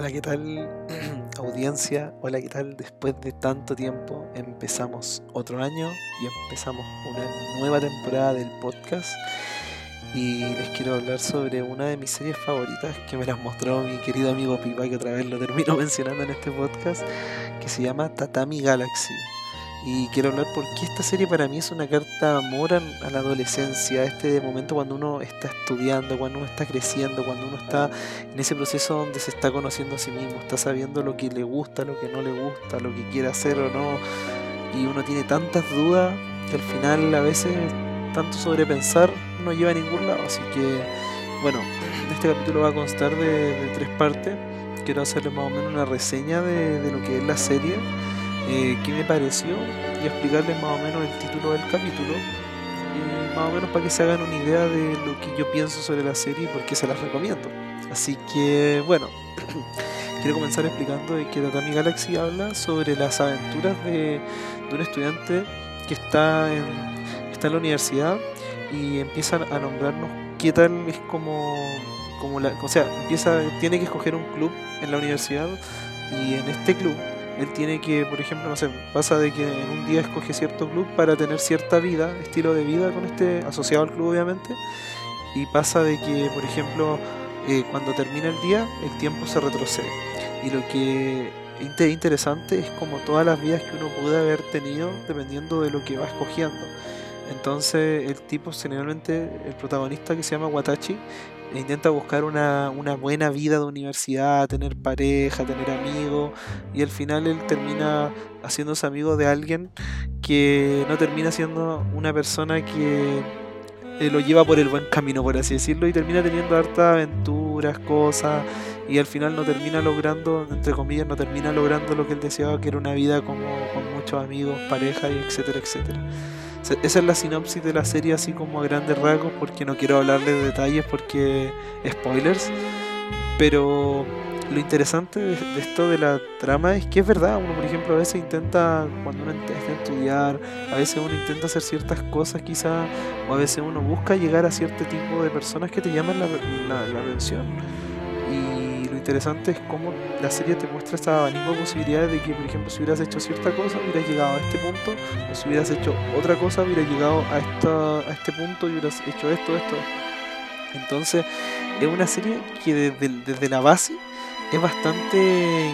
Hola, ¿qué tal audiencia? Hola, ¿qué tal? Después de tanto tiempo empezamos otro año y empezamos una nueva temporada del podcast y les quiero hablar sobre una de mis series favoritas que me las mostró mi querido amigo Pipa que otra vez lo termino mencionando en este podcast que se llama Tatami Galaxy. Y quiero hablar porque esta serie para mí es una carta amor a la adolescencia, este momento cuando uno está estudiando, cuando uno está creciendo, cuando uno está en ese proceso donde se está conociendo a sí mismo, está sabiendo lo que le gusta, lo que no le gusta, lo que quiere hacer o no, y uno tiene tantas dudas que al final a veces tanto sobrepensar no lleva a ningún lado. Así que, bueno, este capítulo va a constar de, tres partes. Quiero hacerles más o menos una reseña de lo que es la serie eh, qué me pareció y explicarles más o menos el título del capítulo y más o menos para que se hagan una idea de lo que yo pienso sobre la serie y por qué se las recomiendo. Así que bueno, quiero comenzar explicando que Tatami Galaxy habla sobre las aventuras de, un estudiante que está en, está en la universidad y empiezan a nombrarnos qué tal es como, como la, o sea, empieza, tiene que escoger un club en la universidad y en este club él tiene que, por ejemplo, no sé, pasa de que en un día escoge cierto club para tener cierta vida, estilo de vida con este, asociado al club obviamente, y pasa de que, por ejemplo, eh, cuando termina el día, el tiempo se retrocede. Y lo que es interesante es como todas las vidas que uno puede haber tenido dependiendo de lo que va escogiendo. Entonces el tipo generalmente, el protagonista que se llama Watachi, intenta buscar una, buena vida de universidad, tener pareja, tener amigos, y al final él termina haciéndose amigo de alguien que no termina siendo una persona que eh, lo lleva por el buen camino, por así decirlo, y termina teniendo hartas aventuras, cosas, y al final no termina logrando, entre comillas, no termina logrando lo que él deseaba, que era una vida como con muchos amigos, pareja, y etcétera, etcétera. Esa es la sinopsis de la serie así como a grandes rasgos porque no quiero hablarle de detalles porque spoilers. Pero lo interesante de, esto de la trama es que es verdad, uno por ejemplo a veces intenta, cuando uno intenta estudiar, a veces uno intenta hacer ciertas cosas quizás, o a veces uno busca llegar a cierto tipo de personas que te llaman la, la, la atención. Interesante es cómo la serie te muestra esta abanico de posibilidades de que, por ejemplo, si hubieras hecho cierta cosa, hubieras llegado a este punto, o si hubieras hecho otra cosa, hubieras llegado a, esta, a este punto y hubieras hecho esto, esto, Entonces, es una serie que desde, desde la base es bastante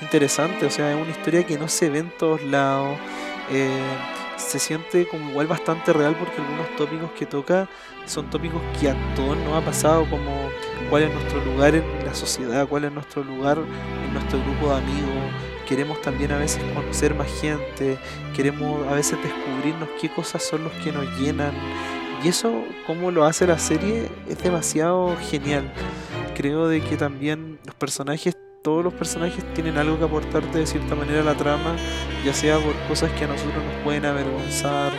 interesante, o sea, es una historia que no se ve en todos lados. Eh, se siente como igual bastante real porque algunos tópicos que toca son tópicos que a todos nos ha pasado, como cuál es nuestro lugar en la sociedad, cuál es nuestro lugar en nuestro grupo de amigos. Queremos también a veces conocer más gente, queremos a veces descubrirnos qué cosas son los que nos llenan. Y eso, como lo hace la serie, es demasiado genial. Creo de que también los personajes todos los personajes tienen algo que aportarte de cierta manera a la trama, ya sea por cosas que a nosotros nos pueden avergonzar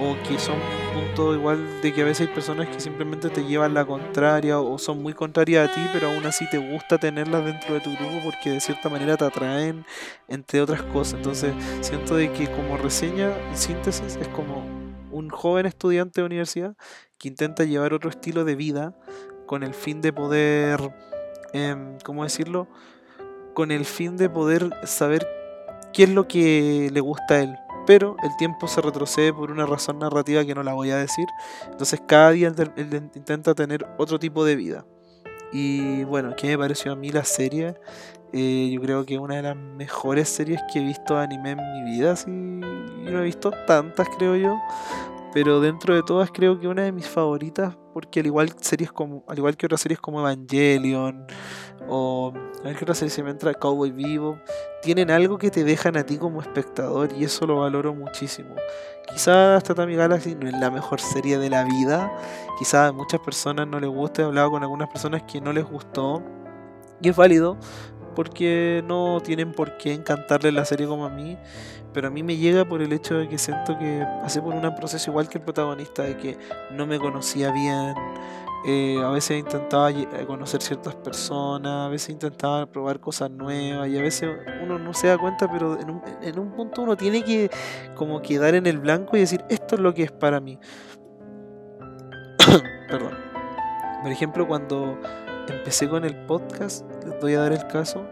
o que son punto igual de que a veces hay personas que simplemente te llevan la contraria o son muy contrarias a ti, pero aún así te gusta tenerlas dentro de tu grupo porque de cierta manera te atraen, entre otras cosas. Entonces siento de que como reseña, en síntesis, es como un joven estudiante de universidad que intenta llevar otro estilo de vida con el fin de poder, eh, ¿cómo decirlo? con el fin de poder saber qué es lo que le gusta a él. Pero el tiempo se retrocede por una razón narrativa que no la voy a decir. Entonces cada día él intenta tener otro tipo de vida. Y bueno, ¿qué me pareció a mí la serie? Eh, yo creo que una de las mejores series que he visto de anime en mi vida. Sí, no he visto tantas, creo yo. Pero dentro de todas creo que una de mis favoritas, porque al igual series como, al igual que otras series como Evangelion, o a ver qué serie se me entra, Cowboy Vivo, tienen algo que te dejan a ti como espectador y eso lo valoro muchísimo. Quizás Tatami Galaxy no es la mejor serie de la vida, quizás a muchas personas no les guste, he hablado con algunas personas que no les gustó. Y es válido porque no tienen por qué encantarle la serie como a mí, pero a mí me llega por el hecho de que siento que pasé por un proceso igual que el protagonista, de que no me conocía bien, eh, a veces intentaba eh, conocer ciertas personas, a veces intentaba probar cosas nuevas y a veces uno no se da cuenta, pero en un, en un punto uno tiene que como quedar en el blanco y decir, esto es lo que es para mí. Perdón. Por ejemplo, cuando empecé con el podcast, les voy a dar el caso.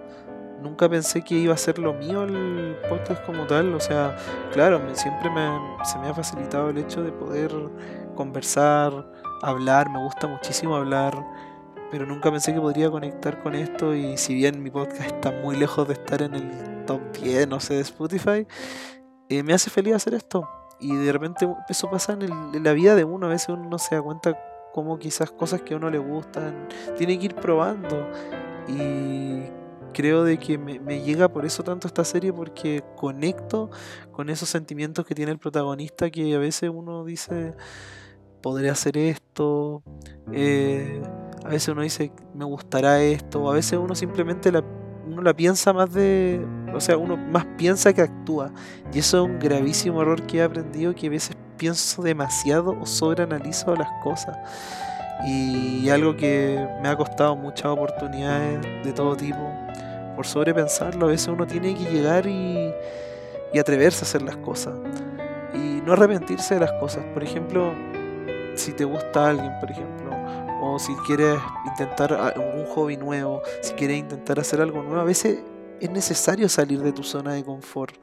Nunca pensé que iba a ser lo mío el podcast como tal. O sea, claro, siempre me, se me ha facilitado el hecho de poder conversar, hablar. Me gusta muchísimo hablar pero nunca pensé que podría conectar con esto y si bien mi podcast está muy lejos de estar en el top 10, no sé, de Spotify, eh, me hace feliz hacer esto. Y de repente eso pasa en, la vida de uno, a veces uno no se da cuenta cómo quizás cosas que a uno le gustan, tiene que ir probando. Y creo de que me, llega por eso tanto esta serie porque conecto con esos sentimientos que tiene el protagonista que a veces uno dice podría hacer esto eh, a veces uno dice, me gustará esto, a veces uno simplemente la, uno la piensa más de, o sea, uno más piensa que actúa. Y eso es un gravísimo error que he aprendido, que a veces pienso demasiado o sobreanalizo las cosas. Y algo que me ha costado muchas oportunidades de todo tipo, por sobrepensarlo, a veces uno tiene que llegar y, y atreverse a hacer las cosas. Y no arrepentirse de las cosas. Por ejemplo, si te gusta alguien, por ejemplo, o si quieres intentar algún hobby nuevo, si quieres intentar hacer algo nuevo, a veces es necesario salir de tu zona de confort.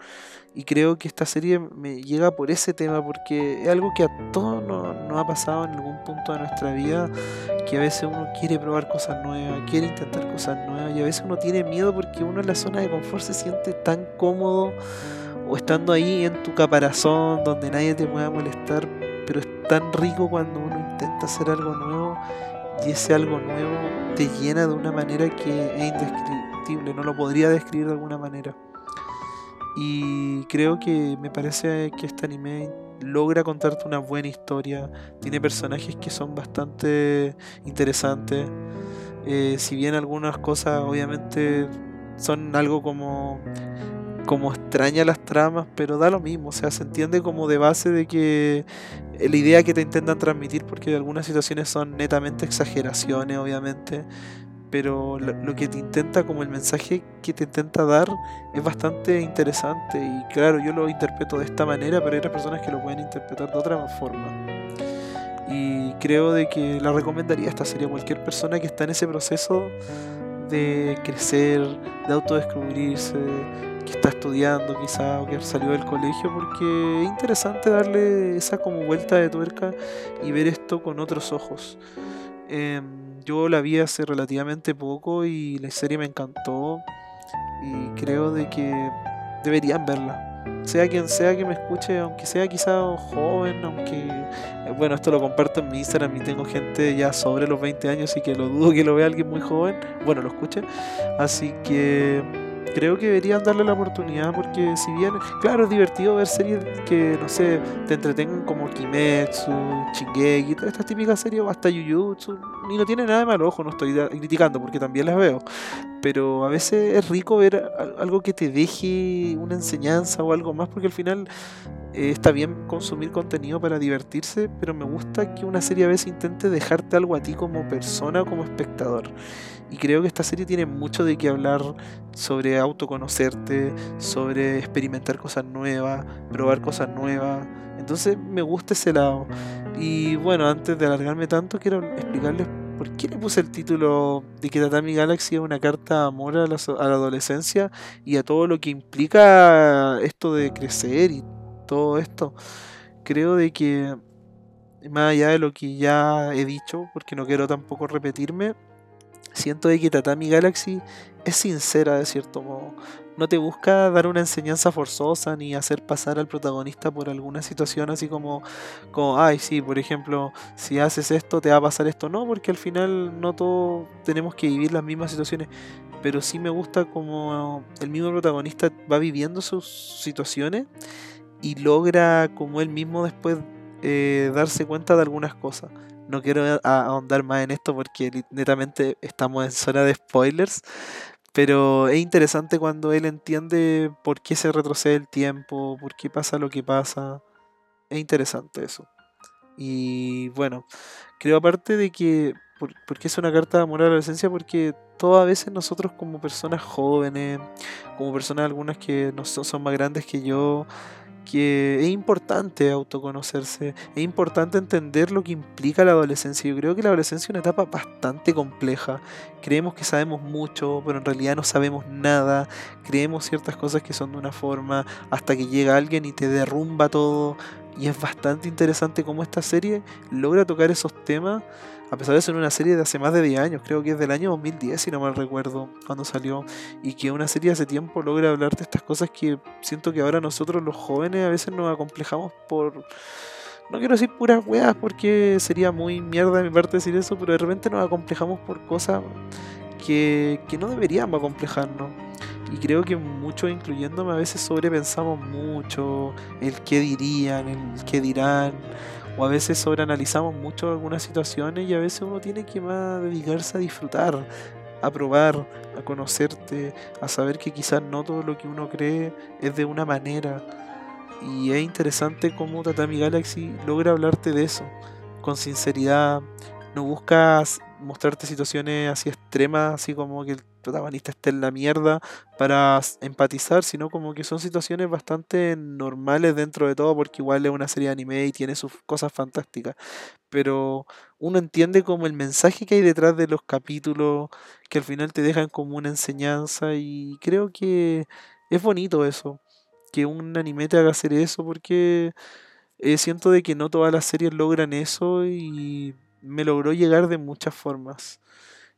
Y creo que esta serie me llega por ese tema, porque es algo que a todos nos, ha pasado en algún punto de nuestra vida, que a veces uno quiere probar cosas nuevas, quiere intentar cosas nuevas, y a veces uno tiene miedo porque uno en la zona de confort se siente tan cómodo, o estando ahí en tu caparazón, donde nadie te pueda molestar, pero es tan rico cuando uno intenta hacer algo nuevo y ese algo nuevo te llena de una manera que es indescriptible, lo podría describir de alguna manera. Y creo que me parece que este anime logra contarte una buena historia, tiene personajes que son bastante interesantes, eh, si bien algunas cosas obviamente son algo como como extraña las tramas, pero da lo mismo, o sea, se entiende como de base de que la idea que te intentan transmitir, porque algunas situaciones son netamente exageraciones, obviamente, pero lo, que te intenta, como el mensaje que te intenta dar, es bastante interesante. Y claro, yo lo interpreto de esta manera, pero hay otras personas que lo pueden interpretar de otra forma. Y creo de que la recomendaría esta serie a cualquier persona que está en ese proceso de crecer, de autodescubrirse, que está estudiando quizá o que salió del colegio porque es interesante darle esa como vuelta de tuerca y ver esto con otros ojos. Em, yo la vi hace relativamente poco y la serie me encantó y creo de que deberían verla. Sea quien sea que me escuche, aunque sea quizá joven, aunque... Eh, bueno, esto lo comparto en mi Instagram y tengo gente ya sobre los 20 años y que lo dudo que lo vea alguien muy joven. Bueno, lo escuche. Así que creo que deberían darle la oportunidad porque si bien, claro, es divertido ver series que, no sé, te entretengan como Kimetsu, Shingeki, estas típicas series, o hasta Jujutsu, y no tiene nada de malo, ojo, no estoy criticando porque también las veo, pero a veces es rico ver algo que te deje una enseñanza o algo más porque al final eh, está bien consumir contenido para divertirse, pero me gusta que una serie a veces intente dejarte algo a ti como persona, como espectador. Y creo que esta serie tiene mucho de qué hablar sobre autoconocerte, sobre experimentar cosas nuevas, probar cosas nuevas. Entonces me gusta ese lado. Y bueno, antes de alargarme tanto, quiero explicarles por qué le puse el título de que Tatami Galaxy es una carta de amor a la, a la adolescencia y a todo lo que implica esto de crecer y todo esto. Creo de que, más allá de lo que ya he dicho, porque no quiero tampoco repetirme, siento que Tatami Galaxy es sincera de cierto modo. No te busca dar una enseñanza forzosa ni hacer pasar al protagonista por alguna situación así como, como, ay, sí, por ejemplo, si haces esto te va a pasar esto. No, porque al final no todos tenemos que vivir las mismas situaciones. Pero sí me gusta como el mismo protagonista va viviendo sus situaciones y logra como él mismo después eh, darse cuenta de algunas cosas. No quiero ahondar más en esto porque netamente estamos en zona de spoilers. Pero es interesante cuando él entiende por qué se retrocede el tiempo, por qué pasa lo que pasa. Es interesante eso. Y bueno, creo aparte de que, por, porque es una carta de amor a la adolescencia, porque todas veces nosotros como personas jóvenes, como personas algunas que no son, son más grandes que yo, que es importante autoconocerse, es importante entender lo que implica la adolescencia. Yo creo que la adolescencia es una etapa bastante compleja. Creemos que sabemos mucho, pero en realidad no sabemos nada. Creemos ciertas cosas que son de una forma hasta que llega alguien y te derrumba todo. Y es bastante interesante cómo esta serie logra tocar esos temas a pesar de ser una serie de hace más de 10 años, creo que es del año 2010, si no mal recuerdo, cuando salió, y que una serie hace tiempo logra hablar de estas cosas que siento que ahora nosotros los jóvenes a veces nos acomplejamos por... No quiero decir puras weas porque sería muy mierda de mi parte decir eso, pero de repente nos acomplejamos por cosas que, que no deberíamos acomplejarnos. Y creo que muchos, incluyéndome, a veces sobrepensamos mucho el qué dirían, el qué dirán, o a veces sobreanalizamos mucho algunas situaciones y a veces uno tiene que más dedicarse a disfrutar, a probar, a conocerte, a saber que quizás no todo lo que uno cree es de una manera. Y es interesante cómo Tatami Galaxy logra hablarte de eso, con sinceridad. No buscas mostrarte situaciones así extremas, así como que el protagonista esté en la mierda para empatizar, sino como que son situaciones bastante normales dentro de todo, porque igual es una serie de anime y tiene sus cosas fantásticas. Pero uno entiende como el mensaje que hay detrás de los capítulos, que al final te dejan como una enseñanza, y creo que es bonito eso, que un anime te haga hacer eso, porque eh, siento de que no todas las series logran eso y me logró llegar de muchas formas.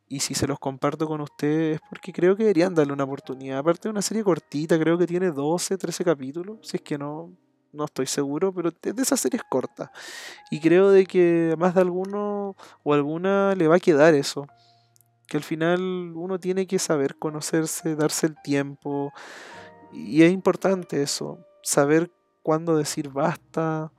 Y si se los comparto con ustedes es porque creo que deberían darle una oportunidad. Aparte de una serie cortita, creo que tiene 12, 13 capítulos. Si es que no, no estoy seguro, pero es de esas series cortas. Y creo de que más de alguno o alguna le va a quedar eso. Que al final uno tiene que saber conocerse, darse el tiempo. Y es importante eso. Saber cuándo decir basta.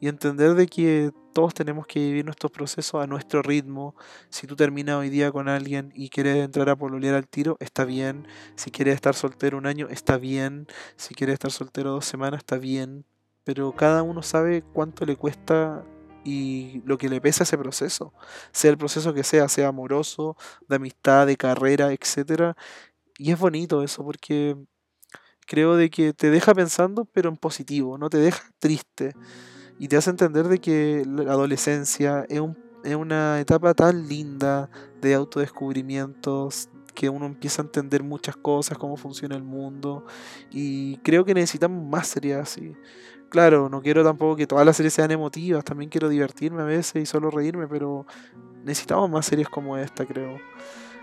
Y entender de que todos tenemos que vivir nuestros procesos a nuestro ritmo. Si tú terminas hoy día con alguien y quieres entrar a pololear al tiro, está bien. Si quieres estar soltero un año, está bien. Si quieres estar soltero dos semanas, está bien. Pero cada uno sabe cuánto le cuesta y lo que le pesa ese proceso. Sea el proceso que sea, sea amoroso, de amistad, de carrera, etc. Y es bonito eso porque creo de que te deja pensando, pero en positivo, no te deja triste y te hace entender de que la adolescencia es, una etapa tan linda de autodescubrimientos que uno empieza a entender muchas cosas, cómo funciona el mundo y creo que necesitamos más series así. Claro, no quiero tampoco que todas las series sean emotivas, también quiero divertirme a veces y solo reírme, pero necesitamos más series como esta, creo.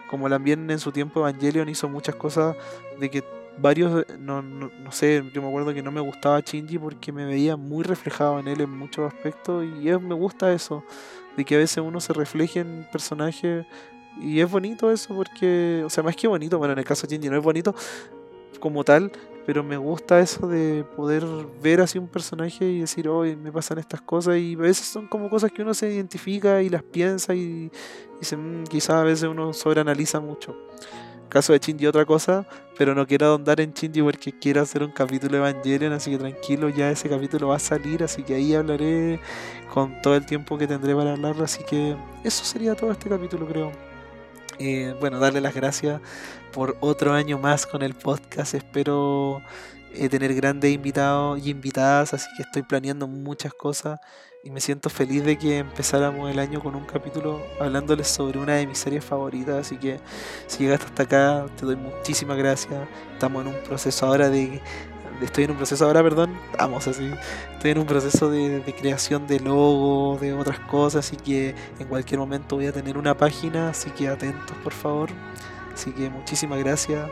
Como también en su tiempo Evangelion hizo muchas cosas de que varios, no, no, no, sé, yo me acuerdo que no me gustaba Shinji porque me veía muy reflejado en él en muchos aspectos y me gusta eso, de que a veces uno se refleje en personajes y es bonito eso porque, o sea, más que bonito, bueno, en el caso de Shinji no es bonito como tal, pero me gusta eso de poder ver así un personaje y decir, hoy me pasan estas cosas y a veces son como cosas que uno se identifica y las piensa y, y mm, quizás a veces uno sobreanaliza mucho caso de Shinji otra cosa, pero no quiero ahondar en Shinji porque quiero hacer un capítulo Evangelion, así que tranquilo, ya ese capítulo va a salir, así que ahí hablaré con todo el tiempo que tendré para hablar, así que eso sería todo este capítulo creo. Eh, bueno, darle las gracias por otro año más con el podcast, espero eh, tener grandes invitados y invitadas, así que estoy planeando muchas cosas y me siento feliz de que empezáramos el año con un capítulo hablándoles sobre una de mis series favoritas. Así que si llegaste hasta acá, te doy muchísimas gracias. Estamos en un proceso ahora de. Estoy en un proceso ahora, perdón. Vamos así. Estoy en un proceso de, creación de logo, de otras cosas. Así que en cualquier momento voy a tener una página. Así que atentos, por favor. Así que muchísimas gracias.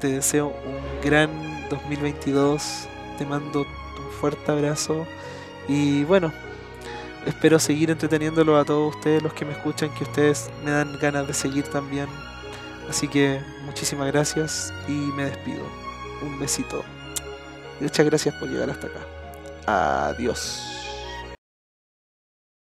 Te deseo un gran 2022. Te mando un fuerte abrazo. Y bueno, espero seguir entreteniéndolo a todos ustedes, los que me escuchan, que ustedes me dan ganas de seguir también. Así que muchísimas gracias y me despido. Un besito. Muchas gracias por llegar hasta acá. Adiós.